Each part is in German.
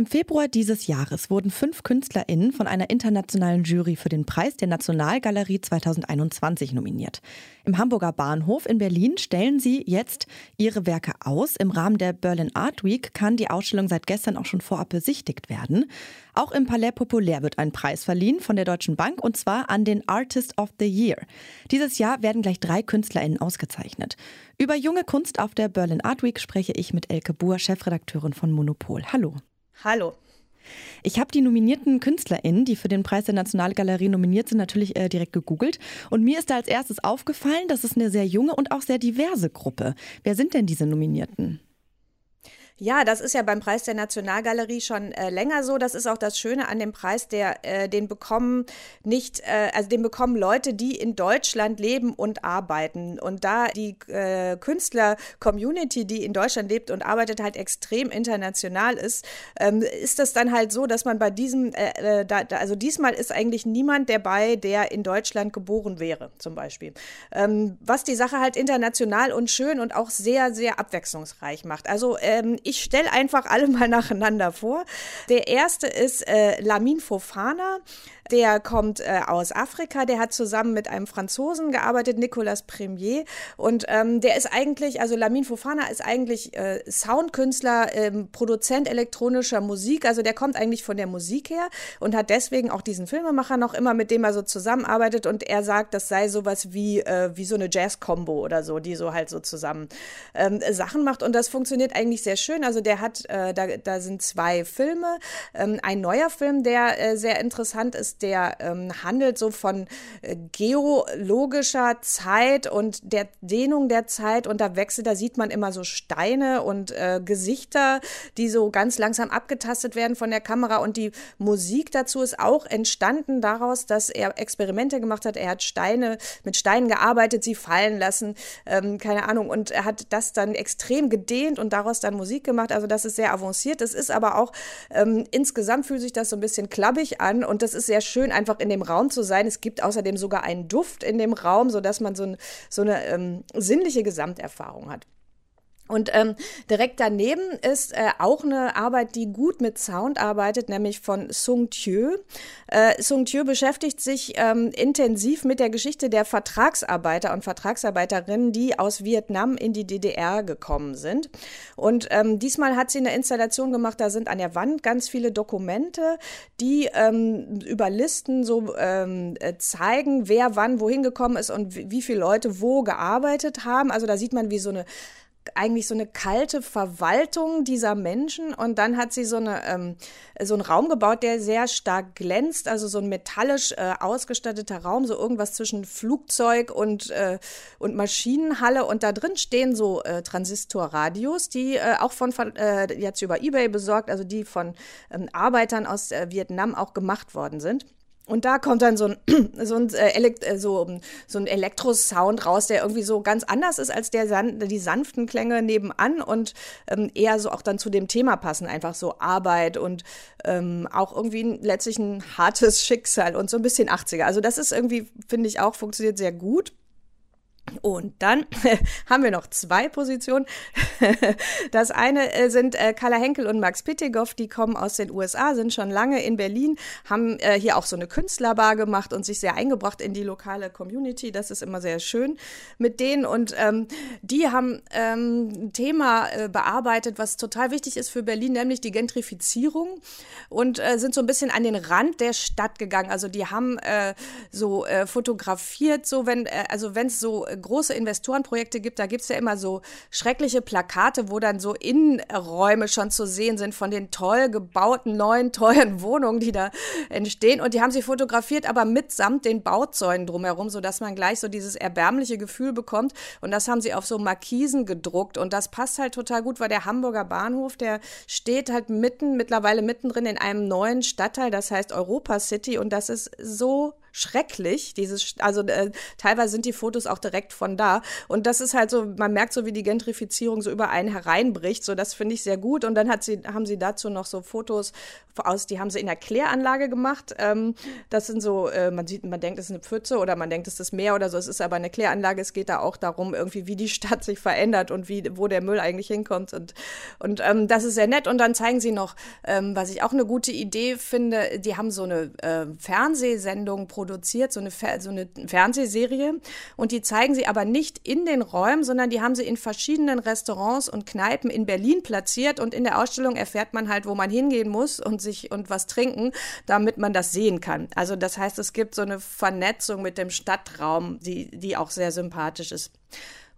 Im Februar dieses Jahres wurden fünf KünstlerInnen von einer internationalen Jury für den Preis der Nationalgalerie 2021 nominiert. Im Hamburger Bahnhof in Berlin stellen sie jetzt ihre Werke aus. Im Rahmen der Berlin Art Week kann die Ausstellung seit gestern auch schon vorab besichtigt werden. Auch im Palais Populär wird ein Preis verliehen von der Deutschen Bank und zwar an den Artist of the Year. Dieses Jahr werden gleich drei KünstlerInnen ausgezeichnet. Über junge Kunst auf der Berlin Art Week spreche ich mit Elke Buhr, Chefredakteurin von Monopol. Hallo. Hallo. Ich habe die nominierten KünstlerInnen, die für den Preis der Nationalgalerie nominiert sind, natürlich äh, direkt gegoogelt. Und mir ist da als erstes aufgefallen, dass es eine sehr junge und auch sehr diverse Gruppe. Wer sind denn diese Nominierten? Ja, das ist ja beim Preis der Nationalgalerie schon äh, länger so. Das ist auch das Schöne an dem Preis, der äh, den bekommen nicht, äh, also den bekommen Leute, die in Deutschland leben und arbeiten. Und da die äh, Künstler-Community, die in Deutschland lebt und arbeitet, halt extrem international ist, ähm, ist das dann halt so, dass man bei diesem, äh, äh, da, also diesmal ist eigentlich niemand dabei, der in Deutschland geboren wäre, zum Beispiel. Ähm, was die Sache halt international und schön und auch sehr, sehr abwechslungsreich macht. Also ähm, ich stelle einfach alle mal nacheinander vor. Der erste ist äh, Lamin Fofana. Der kommt äh, aus Afrika, der hat zusammen mit einem Franzosen gearbeitet, Nicolas Premier. Und ähm, der ist eigentlich, also Lamin Fofana ist eigentlich äh, Soundkünstler, ähm, Produzent elektronischer Musik. Also der kommt eigentlich von der Musik her und hat deswegen auch diesen Filmemacher noch immer, mit dem er so zusammenarbeitet. Und er sagt, das sei sowas wie, äh, wie so eine Jazz-Combo oder so, die so halt so zusammen ähm, Sachen macht. Und das funktioniert eigentlich sehr schön. Also der hat, äh, da, da sind zwei Filme. Ähm, ein neuer Film, der äh, sehr interessant ist, der ähm, handelt so von äh, geologischer Zeit und der Dehnung der Zeit und da wechselt, da sieht man immer so Steine und äh, Gesichter, die so ganz langsam abgetastet werden von der Kamera und die Musik dazu ist auch entstanden daraus, dass er Experimente gemacht hat. Er hat Steine mit Steinen gearbeitet, sie fallen lassen, ähm, keine Ahnung und er hat das dann extrem gedehnt und daraus dann Musik gemacht. Also das ist sehr avanciert. Das ist aber auch ähm, insgesamt fühlt sich das so ein bisschen klappig an und das ist sehr schön, einfach in dem Raum zu sein. Es gibt außerdem sogar einen Duft in dem Raum, sodass man so, ein, so eine ähm, sinnliche Gesamterfahrung hat. Und ähm, direkt daneben ist äh, auch eine Arbeit, die gut mit Sound arbeitet, nämlich von Sung Thieu. Äh, Sung Thieu beschäftigt sich ähm, intensiv mit der Geschichte der Vertragsarbeiter und Vertragsarbeiterinnen, die aus Vietnam in die DDR gekommen sind. Und ähm, diesmal hat sie eine Installation gemacht, da sind an der Wand ganz viele Dokumente, die ähm, über Listen so ähm, äh, zeigen, wer wann wohin gekommen ist und wie viele Leute wo gearbeitet haben. Also da sieht man, wie so eine eigentlich so eine kalte Verwaltung dieser Menschen. Und dann hat sie so eine ähm, so einen Raum gebaut, der sehr stark glänzt, also so ein metallisch äh, ausgestatteter Raum, so irgendwas zwischen Flugzeug und äh, und Maschinenhalle. Und da drin stehen so äh, Transistorradios, die äh, auch von äh, jetzt über eBay besorgt, also die von ähm, Arbeitern aus äh, Vietnam auch gemacht worden sind. Und da kommt dann so ein, so ein, äh, äh, so, so ein Elektrosound raus, der irgendwie so ganz anders ist als der die sanften Klänge nebenan und ähm, eher so auch dann zu dem Thema passen, einfach so Arbeit und ähm, auch irgendwie letztlich ein hartes Schicksal und so ein bisschen 80er. Also das ist irgendwie, finde ich auch, funktioniert sehr gut. Und dann haben wir noch zwei Positionen. Das eine äh, sind äh, Carla Henkel und Max Pittigoff, die kommen aus den USA, sind schon lange in Berlin, haben äh, hier auch so eine Künstlerbar gemacht und sich sehr eingebracht in die lokale Community. Das ist immer sehr schön mit denen. Und ähm, die haben ähm, ein Thema bearbeitet, was total wichtig ist für Berlin, nämlich die Gentrifizierung und äh, sind so ein bisschen an den Rand der Stadt gegangen. Also die haben äh, so fotografiert, so wenn, also wenn es so große Investorenprojekte gibt, da gibt es ja immer so schreckliche Plakate, wo dann so Innenräume schon zu sehen sind von den toll gebauten neuen, teuren Wohnungen, die da entstehen. Und die haben sie fotografiert, aber mitsamt den Bauzäunen drumherum, sodass man gleich so dieses erbärmliche Gefühl bekommt. Und das haben sie auf so Markisen gedruckt. Und das passt halt total gut, weil der Hamburger Bahnhof, der steht halt mitten, mittlerweile mittendrin in einem neuen Stadtteil, das heißt Europa City. Und das ist so schrecklich. Dieses, also äh, teilweise sind die Fotos auch direkt von da. Und das ist halt so, man merkt so, wie die Gentrifizierung so über einen hereinbricht. So, das finde ich sehr gut. Und dann hat sie, haben sie dazu noch so Fotos aus, die haben sie in der Kläranlage gemacht. Ähm, das sind so, äh, man sieht, man denkt, es ist eine Pfütze oder man denkt, es ist das Meer oder so. Es ist aber eine Kläranlage. Es geht da auch darum, irgendwie, wie die Stadt sich verändert und wie, wo der Müll eigentlich hinkommt. Und, und ähm, das ist sehr nett. Und dann zeigen sie noch, ähm, was ich auch eine gute Idee finde, die haben so eine äh, Fernsehsendung produziert, so eine, so eine Fernsehserie. Und die zeigen sie aber nicht in den Räumen, sondern die haben sie in verschiedenen Restaurants und Kneipen in Berlin platziert. Und in der Ausstellung erfährt man halt, wo man hingehen muss und sich und was trinken, damit man das sehen kann. Also das heißt, es gibt so eine Vernetzung mit dem Stadtraum, die, die auch sehr sympathisch ist.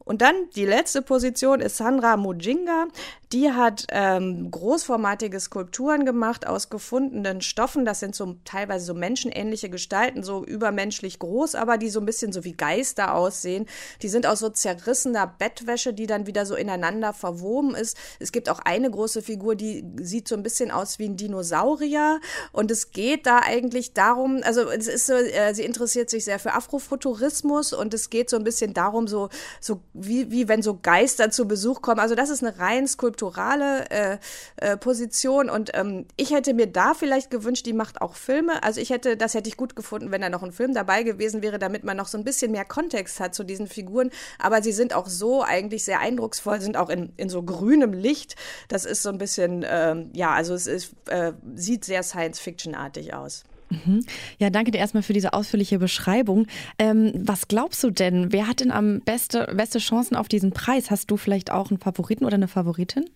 Und dann die letzte Position ist Sandra Mujinga. Die hat ähm, großformatige Skulpturen gemacht aus gefundenen Stoffen. Das sind so teilweise so menschenähnliche Gestalten, so übermenschlich groß, aber die so ein bisschen so wie Geister aussehen. Die sind aus so zerrissener Bettwäsche, die dann wieder so ineinander verwoben ist. Es gibt auch eine große Figur, die sieht so ein bisschen aus wie ein Dinosaurier. Und es geht da eigentlich darum, also es ist so, äh, sie interessiert sich sehr für Afrofuturismus und es geht so ein bisschen darum, so, so wie, wie wenn so Geister zu Besuch kommen. Also das ist eine rein Skulptur strukturale äh, äh, Position und ähm, ich hätte mir da vielleicht gewünscht, die macht auch Filme. Also ich hätte, das hätte ich gut gefunden, wenn da noch ein Film dabei gewesen wäre, damit man noch so ein bisschen mehr Kontext hat zu diesen Figuren. Aber sie sind auch so eigentlich sehr eindrucksvoll, sind auch in, in so grünem Licht. Das ist so ein bisschen, ähm, ja, also es ist, äh, sieht sehr Science-Fiction-artig aus. Mhm. Ja, danke dir erstmal für diese ausführliche Beschreibung. Ähm, was glaubst du denn? Wer hat denn am beste, beste Chancen auf diesen Preis? Hast du vielleicht auch einen Favoriten oder eine Favoritin?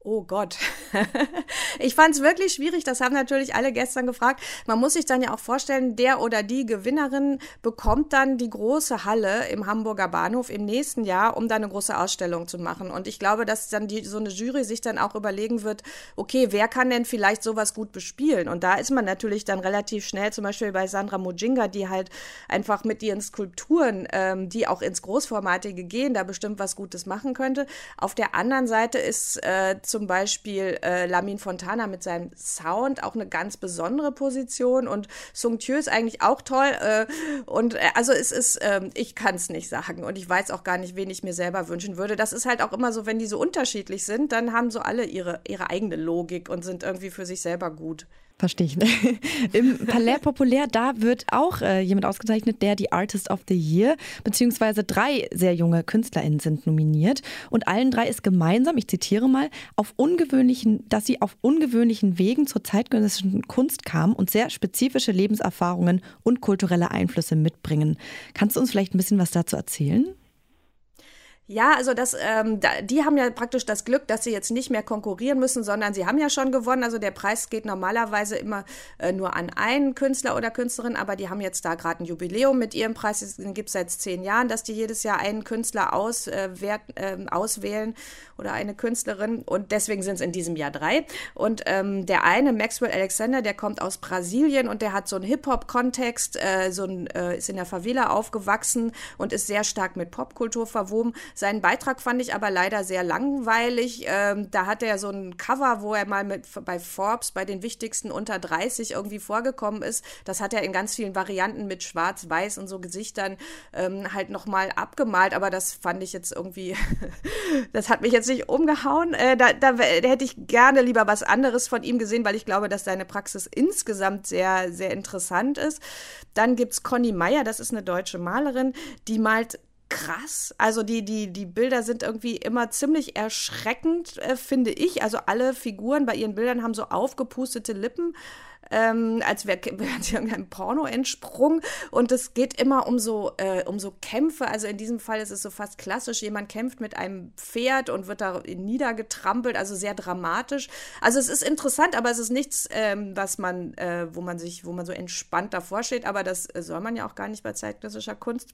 Oh Gott. ich fand es wirklich schwierig. Das haben natürlich alle gestern gefragt. Man muss sich dann ja auch vorstellen, der oder die Gewinnerin bekommt dann die große Halle im Hamburger Bahnhof im nächsten Jahr, um da eine große Ausstellung zu machen. Und ich glaube, dass dann die, so eine Jury sich dann auch überlegen wird, okay, wer kann denn vielleicht sowas gut bespielen? Und da ist man natürlich dann relativ schnell, zum Beispiel bei Sandra Mujinga, die halt einfach mit ihren Skulpturen, ähm, die auch ins Großformatige gehen, da bestimmt was Gutes machen könnte. Auf der anderen Seite ist äh, zum Beispiel äh, Lamin Fontana mit seinem Sound auch eine ganz besondere Position und Sung Tue ist eigentlich auch toll. Äh, und äh, also es ist, äh, ich kann es nicht sagen und ich weiß auch gar nicht, wen ich mir selber wünschen würde. Das ist halt auch immer so, wenn die so unterschiedlich sind, dann haben so alle ihre, ihre eigene Logik und sind irgendwie für sich selber gut. Verstehe ich. Im Palais Populär, da wird auch äh, jemand ausgezeichnet, der die Artist of the Year, beziehungsweise drei sehr junge KünstlerInnen sind nominiert. Und allen drei ist gemeinsam, ich zitiere mal, auf ungewöhnlichen, dass sie auf ungewöhnlichen Wegen zur zeitgenössischen Kunst kamen und sehr spezifische Lebenserfahrungen und kulturelle Einflüsse mitbringen. Kannst du uns vielleicht ein bisschen was dazu erzählen? Ja, also das, ähm, da, die haben ja praktisch das Glück, dass sie jetzt nicht mehr konkurrieren müssen, sondern sie haben ja schon gewonnen. Also der Preis geht normalerweise immer äh, nur an einen Künstler oder Künstlerin, aber die haben jetzt da gerade ein Jubiläum mit ihrem Preis. Den gibt es seit zehn Jahren, dass die jedes Jahr einen Künstler aus, äh, wert, äh, auswählen oder eine Künstlerin. Und deswegen sind es in diesem Jahr drei. Und ähm, der eine, Maxwell Alexander, der kommt aus Brasilien und der hat so einen Hip-Hop-Kontext, äh, so ein, äh, ist in der Favela aufgewachsen und ist sehr stark mit Popkultur verwoben seinen Beitrag fand ich aber leider sehr langweilig. Ähm, da hat er so ein Cover, wo er mal mit bei Forbes bei den wichtigsten unter 30 irgendwie vorgekommen ist. Das hat er in ganz vielen Varianten mit Schwarz, Weiß und so Gesichtern ähm, halt nochmal abgemalt. Aber das fand ich jetzt irgendwie, das hat mich jetzt nicht umgehauen. Äh, da, da, da hätte ich gerne lieber was anderes von ihm gesehen, weil ich glaube, dass seine Praxis insgesamt sehr, sehr interessant ist. Dann gibt es Conny Meyer, das ist eine deutsche Malerin, die malt krass. Also die, die, die Bilder sind irgendwie immer ziemlich erschreckend, äh, finde ich. Also alle Figuren bei ihren Bildern haben so aufgepustete Lippen ähm, als wäre irgendeinem Porno entsprungen. Und es geht immer um so, äh, um so Kämpfe. Also in diesem Fall ist es so fast klassisch. Jemand kämpft mit einem Pferd und wird da niedergetrampelt, also sehr dramatisch. Also es ist interessant, aber es ist nichts, ähm, was man, äh, wo man sich, wo man so entspannt davor steht. Aber das soll man ja auch gar nicht bei zeitgenössischer Kunst.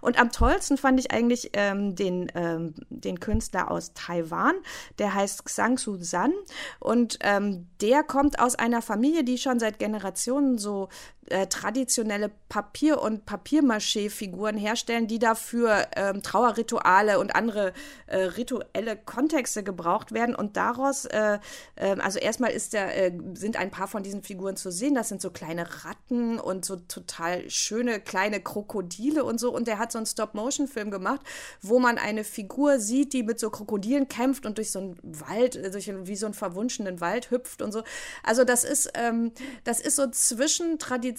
Und am tollsten fand ich eigentlich ähm, den, ähm, den Künstler aus Taiwan. Der heißt Xang Su San. Und ähm, der kommt aus einer Familie, die schon seit Generationen so äh, traditionelle Papier- und Papiermaché-Figuren herstellen, die dafür ähm, Trauerrituale und andere äh, rituelle Kontexte gebraucht werden. Und daraus, äh, ähm, also erstmal ist der, äh, sind ein paar von diesen Figuren zu sehen. Das sind so kleine Ratten und so total schöne kleine Krokodile und so. Und der hat so einen Stop-Motion-Film gemacht, wo man eine Figur sieht, die mit so Krokodilen kämpft und durch so einen Wald, äh, durch wie so einen verwunschenen Wald hüpft und so. Also das ist, ähm, das ist so zwischen Tradition,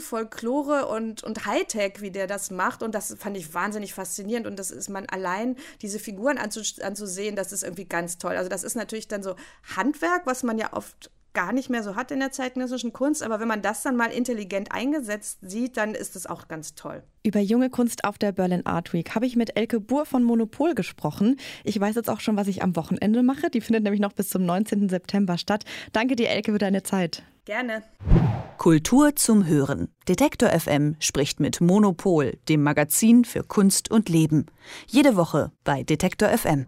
Folklore und, und Hightech, wie der das macht. Und das fand ich wahnsinnig faszinierend. Und das ist man allein, diese Figuren anzusehen, das ist irgendwie ganz toll. Also das ist natürlich dann so Handwerk, was man ja oft gar nicht mehr so hat in der zeitgenössischen Kunst. Aber wenn man das dann mal intelligent eingesetzt sieht, dann ist das auch ganz toll. Über junge Kunst auf der Berlin Art Week habe ich mit Elke Buhr von Monopol gesprochen. Ich weiß jetzt auch schon, was ich am Wochenende mache. Die findet nämlich noch bis zum 19. September statt. Danke dir, Elke, für deine Zeit. Gerne. Kultur zum Hören. Detektor FM spricht mit Monopol, dem Magazin für Kunst und Leben. Jede Woche bei Detektor FM.